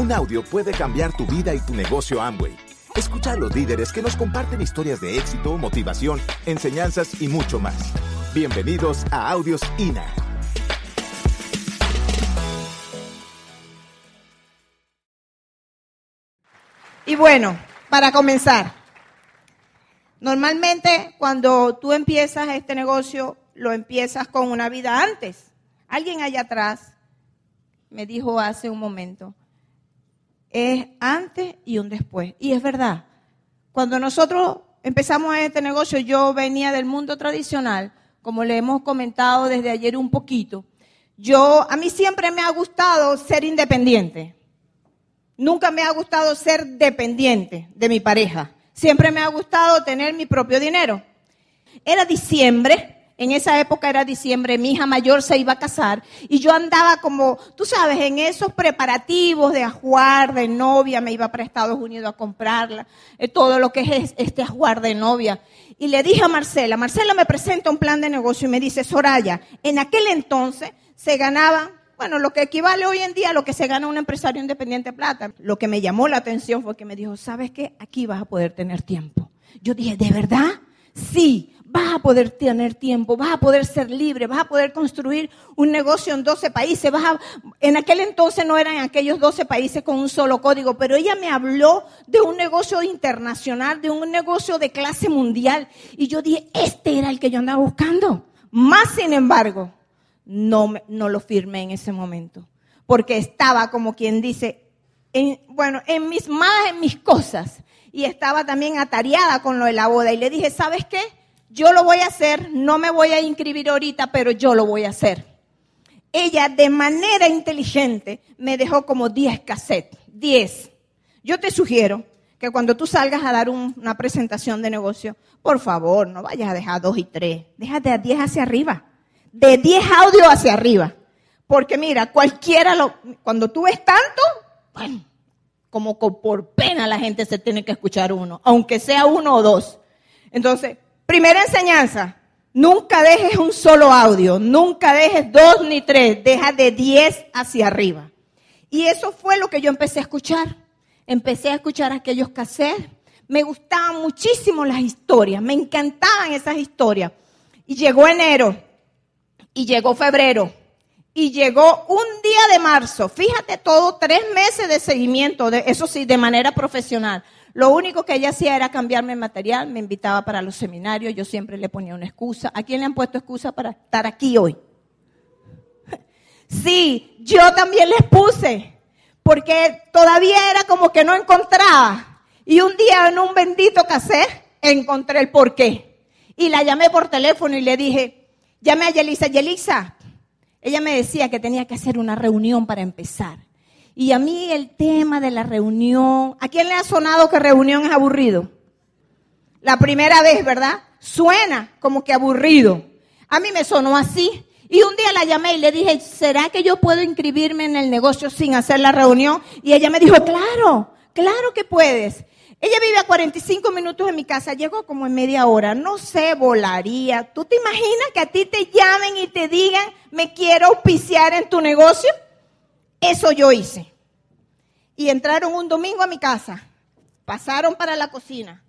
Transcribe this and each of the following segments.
Un audio puede cambiar tu vida y tu negocio Amway. Escucha a los líderes que nos comparten historias de éxito, motivación, enseñanzas y mucho más. Bienvenidos a Audios INA. Y bueno, para comenzar, normalmente cuando tú empiezas este negocio, lo empiezas con una vida antes. Alguien allá atrás me dijo hace un momento, es antes y un después. Y es verdad, cuando nosotros empezamos este negocio, yo venía del mundo tradicional, como le hemos comentado desde ayer un poquito. Yo, a mí siempre me ha gustado ser independiente. Nunca me ha gustado ser dependiente de mi pareja. Siempre me ha gustado tener mi propio dinero. Era diciembre, en esa época era diciembre, mi hija mayor se iba a casar y yo andaba como, tú sabes, en esos preparativos de ajuar de novia, me iba para Estados Unidos a comprarla, eh, todo lo que es este ajuar de novia. Y le dije a Marcela, Marcela me presenta un plan de negocio y me dice, Soraya, en aquel entonces se ganaba, bueno, lo que equivale hoy en día a lo que se gana un empresario independiente de plata. Lo que me llamó la atención fue que me dijo, ¿sabes qué? Aquí vas a poder tener tiempo. Yo dije, ¿de verdad? Sí, vas a poder tener tiempo, vas a poder ser libre, vas a poder construir un negocio en 12 países. Vas a, en aquel entonces no eran aquellos 12 países con un solo código, pero ella me habló de un negocio internacional, de un negocio de clase mundial. Y yo dije, este era el que yo andaba buscando. Más sin embargo, no, no lo firmé en ese momento, porque estaba como quien dice, en, bueno, en mis en mis cosas. Y estaba también atareada con lo de la boda. Y le dije, ¿sabes qué? Yo lo voy a hacer, no me voy a inscribir ahorita, pero yo lo voy a hacer. Ella de manera inteligente me dejó como 10 cassettes, 10. Yo te sugiero que cuando tú salgas a dar una presentación de negocio, por favor, no vayas a dejar dos y tres, déjate a 10 hacia arriba, de 10 audios hacia arriba. Porque mira, cualquiera, lo, cuando tú ves tanto, como por pena la gente se tiene que escuchar uno, aunque sea uno o dos. Entonces, Primera enseñanza, nunca dejes un solo audio, nunca dejes dos ni tres, deja de diez hacia arriba. Y eso fue lo que yo empecé a escuchar. Empecé a escuchar aquellos cassettes. Me gustaban muchísimo las historias, me encantaban esas historias. Y llegó enero, y llegó febrero, y llegó un día de marzo. Fíjate todo, tres meses de seguimiento, de, eso sí, de manera profesional. Lo único que ella hacía era cambiarme el material, me invitaba para los seminarios, yo siempre le ponía una excusa. ¿A quién le han puesto excusa para estar aquí hoy? Sí, yo también les puse, porque todavía era como que no encontraba. Y un día en un bendito cassette encontré el porqué. Y la llamé por teléfono y le dije, llame a Yelisa, Yelisa. Ella me decía que tenía que hacer una reunión para empezar. Y a mí el tema de la reunión, ¿a quién le ha sonado que reunión es aburrido? La primera vez, ¿verdad? Suena como que aburrido. A mí me sonó así. Y un día la llamé y le dije, ¿será que yo puedo inscribirme en el negocio sin hacer la reunión? Y ella me dijo, claro, claro que puedes. Ella vive a 45 minutos de mi casa, llegó como en media hora, no sé, volaría. ¿Tú te imaginas que a ti te llamen y te digan, me quiero auspiciar en tu negocio? Eso yo hice. Y entraron un domingo a mi casa, pasaron para la cocina,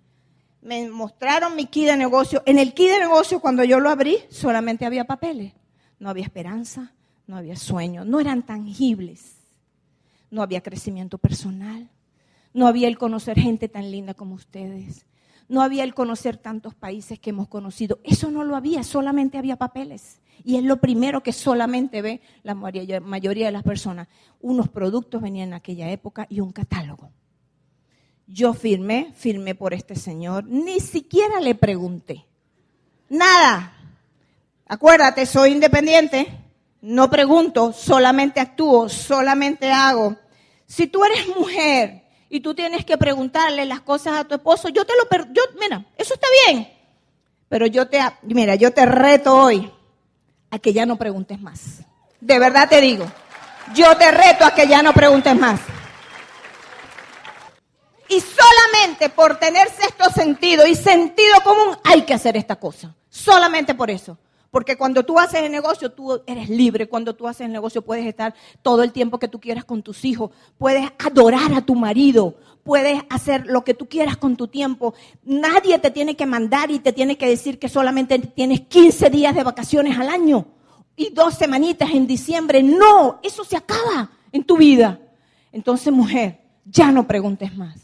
me mostraron mi kit de negocio. En el kit de negocio, cuando yo lo abrí, solamente había papeles. No había esperanza, no había sueño, no eran tangibles. No había crecimiento personal, no había el conocer gente tan linda como ustedes, no había el conocer tantos países que hemos conocido. Eso no lo había, solamente había papeles. Y es lo primero que solamente ve la mayoría de las personas. Unos productos venían en aquella época y un catálogo. Yo firmé, firmé por este señor, ni siquiera le pregunté. Nada. Acuérdate, soy independiente, no pregunto, solamente actúo, solamente hago. Si tú eres mujer y tú tienes que preguntarle las cosas a tu esposo, yo te lo, yo, mira, eso está bien. Pero yo te, mira, yo te reto hoy a que ya no preguntes más. De verdad te digo, yo te reto a que ya no preguntes más. Y solamente por tener sexto sentido y sentido común hay que hacer esta cosa. Solamente por eso. Porque cuando tú haces el negocio, tú eres libre. Cuando tú haces el negocio, puedes estar todo el tiempo que tú quieras con tus hijos. Puedes adorar a tu marido. Puedes hacer lo que tú quieras con tu tiempo. Nadie te tiene que mandar y te tiene que decir que solamente tienes 15 días de vacaciones al año y dos semanitas en diciembre. No, eso se acaba en tu vida. Entonces, mujer, ya no preguntes más.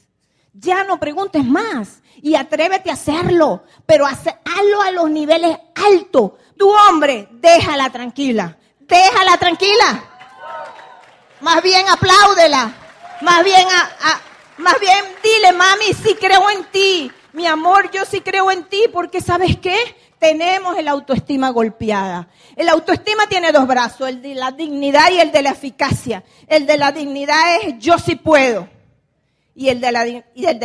Ya no preguntes más y atrévete a hacerlo, pero hazlo a los niveles altos. Tu hombre, déjala tranquila, déjala tranquila. Más bien apláudela, más bien, más bien dile, mami, sí creo en ti. Mi amor, yo sí creo en ti, porque ¿sabes qué? Tenemos el autoestima golpeada. El autoestima tiene dos brazos, el de la dignidad y el de la eficacia. El de la dignidad es yo sí puedo. Y el de la, la, el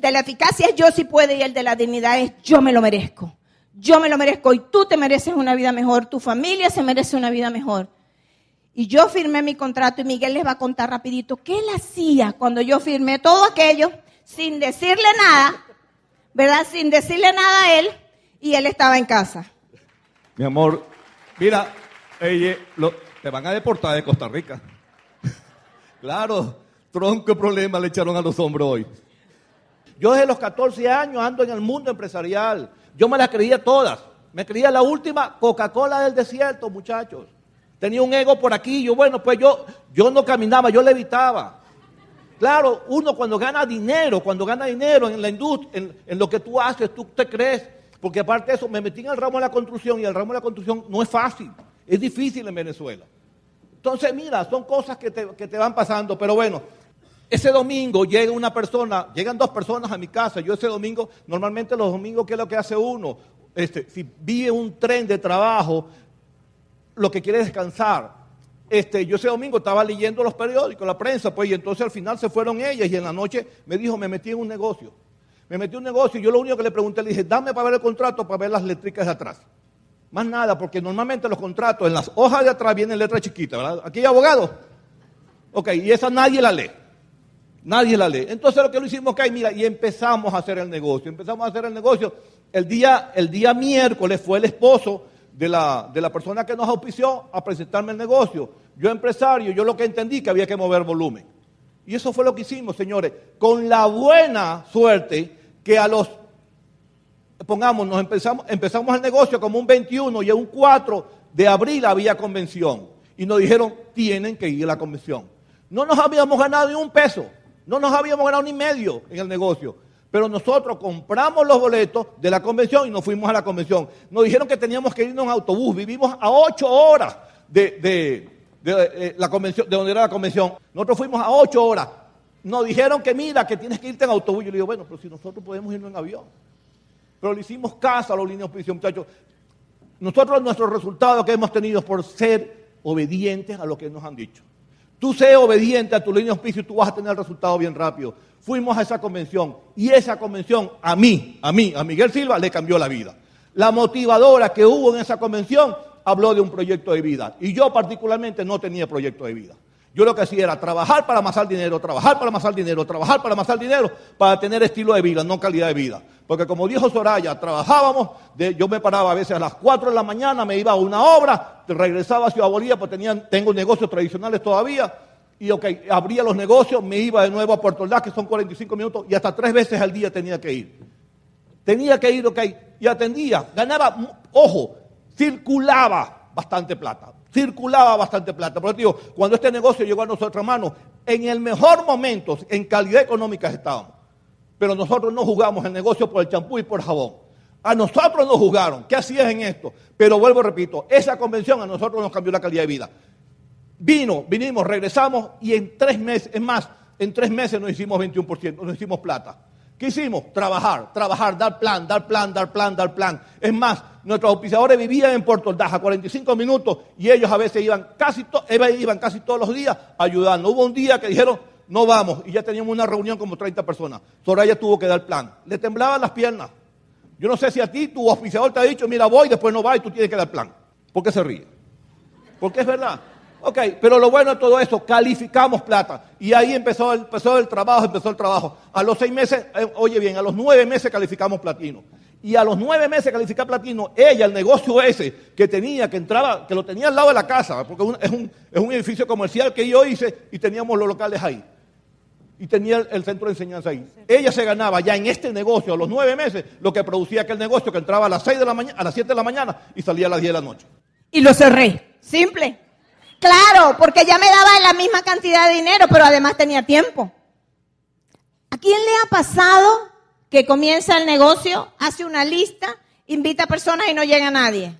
de la eficacia es yo sí puedo y el de la dignidad es yo me lo merezco. Yo me lo merezco y tú te mereces una vida mejor, tu familia se merece una vida mejor. Y yo firmé mi contrato y Miguel les va a contar rapidito qué él hacía cuando yo firmé todo aquello sin decirle nada, ¿verdad? Sin decirle nada a él y él estaba en casa. Mi amor, mira, te van a deportar de Costa Rica. claro, Tronco problema le echaron a los hombres hoy. Yo desde los 14 años ando en el mundo empresarial. Yo me las creía todas. Me creía la última Coca-Cola del desierto, muchachos. Tenía un ego por aquí. Yo, bueno, pues yo, yo no caminaba, yo levitaba. Claro, uno cuando gana dinero, cuando gana dinero en la industria, en, en, lo que tú haces, tú te crees. Porque aparte de eso, me metí en el ramo de la construcción y el ramo de la construcción no es fácil. Es difícil en Venezuela. Entonces, mira, son cosas que te, que te van pasando. Pero bueno, ese domingo llega una persona, llegan dos personas a mi casa. Yo ese domingo, normalmente los domingos, ¿qué es lo que hace uno? Este, si vive un tren de trabajo, lo que quiere es descansar. Este, yo ese domingo estaba leyendo los periódicos, la prensa, pues, y entonces al final se fueron ellas y en la noche me dijo, me metí en un negocio. Me metí en un negocio y yo lo único que le pregunté, le dije, dame para ver el contrato, para ver las letricas de atrás. Más nada, porque normalmente los contratos en las hojas de atrás vienen letras chiquitas, ¿verdad? Aquí hay abogado. Ok, y esa nadie la lee. Nadie la lee. Entonces lo que lo hicimos, que mira, y empezamos a hacer el negocio. Empezamos a hacer el negocio. El día, el día miércoles fue el esposo de la, de la persona que nos auspició a presentarme el negocio. Yo empresario, yo lo que entendí que había que mover volumen. Y eso fue lo que hicimos, señores, con la buena suerte que a los, pongamos, nos empezamos, empezamos el negocio como un 21 y un 4 de abril había convención. Y nos dijeron, tienen que ir a la convención. No nos habíamos ganado ni un peso. No nos habíamos ganado ni medio en el negocio. Pero nosotros compramos los boletos de la convención y nos fuimos a la convención. Nos dijeron que teníamos que irnos en autobús. Vivimos a ocho horas de, eh, la convención, de donde era la convención. Nosotros fuimos a ocho horas. Nos dijeron que mira, que tienes que irte en autobús. Yo le digo, bueno, pero si nosotros podemos irnos en avión. Pero le hicimos caso a los líneas de muchachos. Nosotros nuestros resultados que hemos tenido por ser obedientes a lo que nos han dicho. Tú sé obediente a tu línea de auspicio y tú vas a tener el resultado bien rápido. Fuimos a esa convención y esa convención a mí, a mí, a Miguel Silva le cambió la vida. La motivadora que hubo en esa convención habló de un proyecto de vida y yo particularmente no tenía proyecto de vida. Yo lo que hacía era trabajar para amasar dinero, trabajar para amasar dinero, trabajar para amasar dinero, para tener estilo de vida, no calidad de vida. Porque como dijo Soraya, trabajábamos, yo me paraba a veces a las 4 de la mañana, me iba a una obra, regresaba a Ciudad Bolívar, porque tenían, tengo negocios tradicionales todavía, y ok, abría los negocios, me iba de nuevo a Puerto Ordaz, que son 45 minutos, y hasta tres veces al día tenía que ir. Tenía que ir, ok, y atendía, ganaba, ojo, circulaba bastante plata circulaba bastante plata. Por eso cuando este negocio llegó a nuestras manos, en el mejor momento, en calidad económica estábamos. Pero nosotros no jugamos el negocio por el champú y por el jabón. A nosotros nos jugaron. ¿Qué hacías en esto? Pero vuelvo, repito, esa convención a nosotros nos cambió la calidad de vida. Vino, vinimos, regresamos y en tres meses, es más, en tres meses nos hicimos 21%, nos hicimos plata. ¿Qué hicimos? Trabajar, trabajar, dar plan, dar plan, dar plan, dar plan. Es más, nuestros auspiciadores vivían en Puerto Ordaz a 45 minutos y ellos a veces iban casi, iban casi todos los días ayudando. Hubo un día que dijeron, no vamos, y ya teníamos una reunión como 30 personas. Soraya tuvo que dar plan. Le temblaban las piernas. Yo no sé si a ti tu auspiciador te ha dicho, mira, voy, después no va y tú tienes que dar plan. ¿Por qué se ríe? Porque es verdad. Ok, pero lo bueno de todo esto, calificamos plata. Y ahí empezó el, empezó el trabajo, empezó el trabajo. A los seis meses, eh, oye bien, a los nueve meses calificamos platino. Y a los nueve meses calificar platino, ella, el negocio ese que tenía, que entraba, que lo tenía al lado de la casa, porque es un, es un edificio comercial que yo hice y teníamos los locales ahí. Y tenía el, centro de enseñanza ahí. Ella se ganaba ya en este negocio a los nueve meses lo que producía aquel negocio que entraba a las seis de la mañana, a las siete de la mañana y salía a las diez de la noche. Y lo cerré. Simple. Claro, porque ya me daba la misma cantidad de dinero, pero además tenía tiempo. ¿A quién le ha pasado que comienza el negocio, hace una lista, invita a personas y no llega nadie.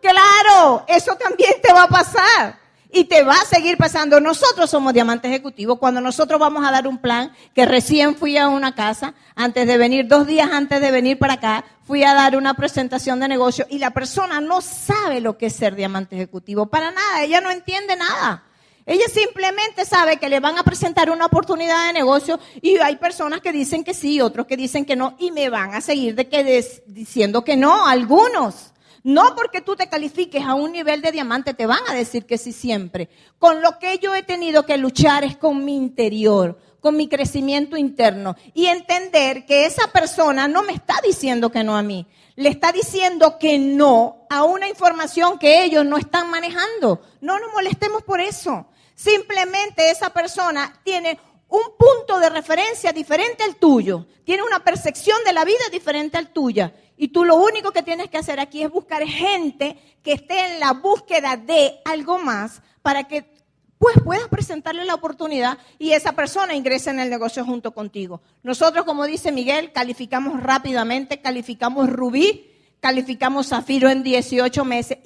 Claro, eso también te va a pasar. Y te va a seguir pasando. Nosotros somos diamantes ejecutivos. Cuando nosotros vamos a dar un plan, que recién fui a una casa, antes de venir, dos días antes de venir para acá, fui a dar una presentación de negocio y la persona no sabe lo que es ser diamante ejecutivo. Para nada, ella no entiende nada. Ella simplemente sabe que le van a presentar una oportunidad de negocio y hay personas que dicen que sí, otros que dicen que no y me van a seguir de que diciendo que no, algunos. No porque tú te califiques a un nivel de diamante te van a decir que sí siempre. Con lo que yo he tenido que luchar es con mi interior, con mi crecimiento interno y entender que esa persona no me está diciendo que no a mí, le está diciendo que no a una información que ellos no están manejando. No nos molestemos por eso. Simplemente esa persona tiene un punto de referencia diferente al tuyo, tiene una percepción de la vida diferente al tuya. Y tú lo único que tienes que hacer aquí es buscar gente que esté en la búsqueda de algo más para que pues puedas presentarle la oportunidad y esa persona ingrese en el negocio junto contigo. Nosotros, como dice Miguel, calificamos rápidamente, calificamos rubí, calificamos zafiro en 18 meses.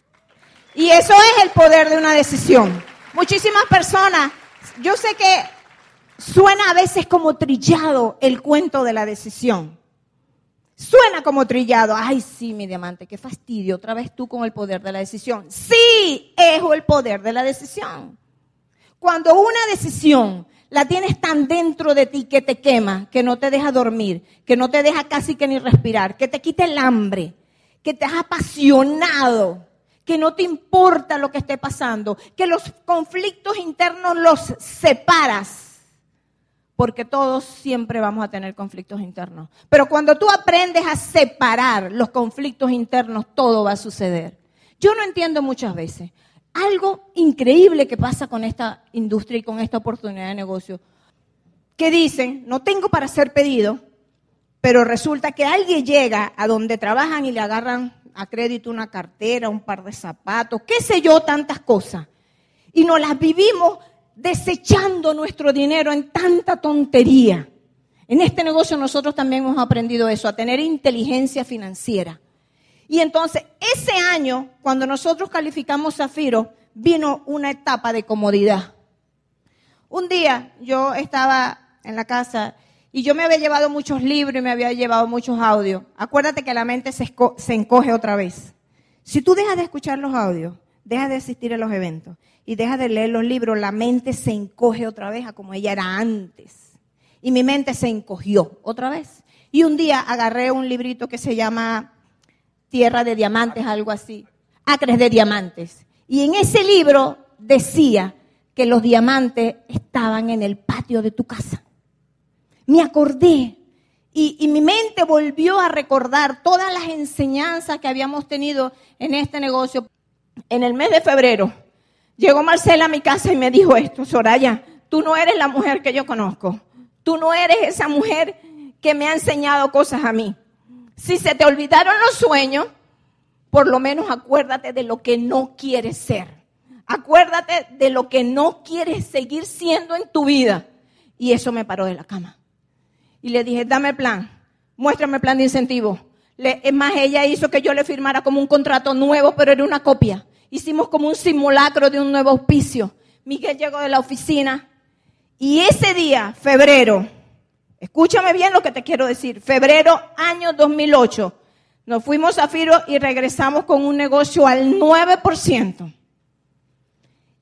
Y eso es el poder de una decisión. Muchísimas personas, yo sé que suena a veces como trillado el cuento de la decisión. Suena como trillado. Ay, sí, mi diamante, qué fastidio. Otra vez tú con el poder de la decisión. Sí, es el poder de la decisión. Cuando una decisión la tienes tan dentro de ti que te quema, que no te deja dormir, que no te deja casi que ni respirar, que te quita el hambre, que te has apasionado, que no te importa lo que esté pasando, que los conflictos internos los separas, porque todos siempre vamos a tener conflictos internos. Pero cuando tú aprendes a separar los conflictos internos, todo va a suceder. Yo no entiendo muchas veces algo increíble que pasa con esta industria y con esta oportunidad de negocio, que dicen, no tengo para hacer pedido, pero resulta que alguien llega a donde trabajan y le agarran a crédito una cartera, un par de zapatos, qué sé yo, tantas cosas. Y nos las vivimos desechando nuestro dinero en tanta tontería. En este negocio nosotros también hemos aprendido eso, a tener inteligencia financiera. Y entonces, ese año, cuando nosotros calificamos Zafiro, vino una etapa de comodidad. Un día yo estaba en la casa y yo me había llevado muchos libros y me había llevado muchos audios. Acuérdate que la mente se, encoge otra vez. Si tú dejas de escuchar los audios, dejas de asistir a los eventos y dejas de leer los libros, la mente se encoge otra vez a como ella era antes. Y mi mente se encogió otra vez. Y un día agarré un librito que se llama Tierra de Diamantes, algo así. Acres de Diamantes. Y en ese libro decía que los diamantes estaban en el patio de tu casa me acordé y, mi mente volvió a recordar todas las enseñanzas que habíamos tenido en este negocio. En el mes de febrero llegó Marcela a mi casa y me dijo esto, Soraya, tú no eres la mujer que yo conozco. Tú no eres esa mujer que me ha enseñado cosas a mí. Si se te olvidaron los sueños, por lo menos acuérdate de lo que no quieres ser. Acuérdate de lo que no quieres seguir siendo en tu vida. Y eso me paró de la cama y le dije, dame plan, muéstrame plan de incentivo. es más, ella hizo que yo le firmara como un contrato nuevo, pero era una copia. Hicimos como un simulacro de un nuevo auspicio. Miguel llegó de la oficina y ese día, febrero, escúchame bien lo que te quiero decir, febrero año 2008, nos fuimos a Firo y regresamos con un negocio al 9%.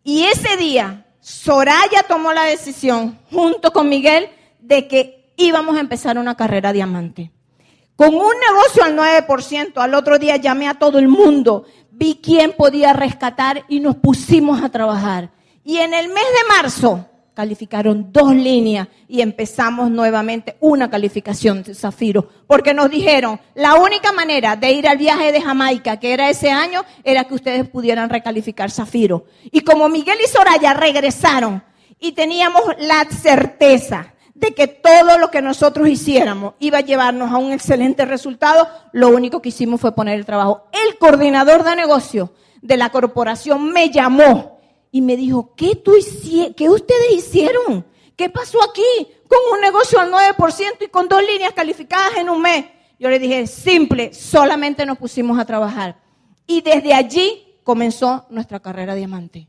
Y ese día, Soraya tomó la decisión, junto con Miguel, de que íbamos a empezar una carrera diamante. Con un negocio al 9%, al otro día llamé a todo el mundo, vi quién podía rescatar y nos pusimos a trabajar. Y en el mes de marzo calificaron dos líneas y empezamos nuevamente una calificación de Zafiro. Porque nos dijeron, la única manera de ir al viaje de Jamaica, que era ese año, era que ustedes pudieran recalificar Zafiro. Y como Miguel y Soraya regresaron y teníamos la certeza de que todo lo que nosotros hiciéramos iba a llevarnos a un excelente resultado, lo único que hicimos fue poner el trabajo. El coordinador de negocio de la corporación me llamó y me dijo, ¿qué, tú ¿qué ustedes hicieron? ¿Qué pasó aquí con un negocio al 9% y con dos líneas calificadas en un mes? Yo le dije, simple, solamente nos pusimos a trabajar. Y desde allí comenzó nuestra carrera diamante.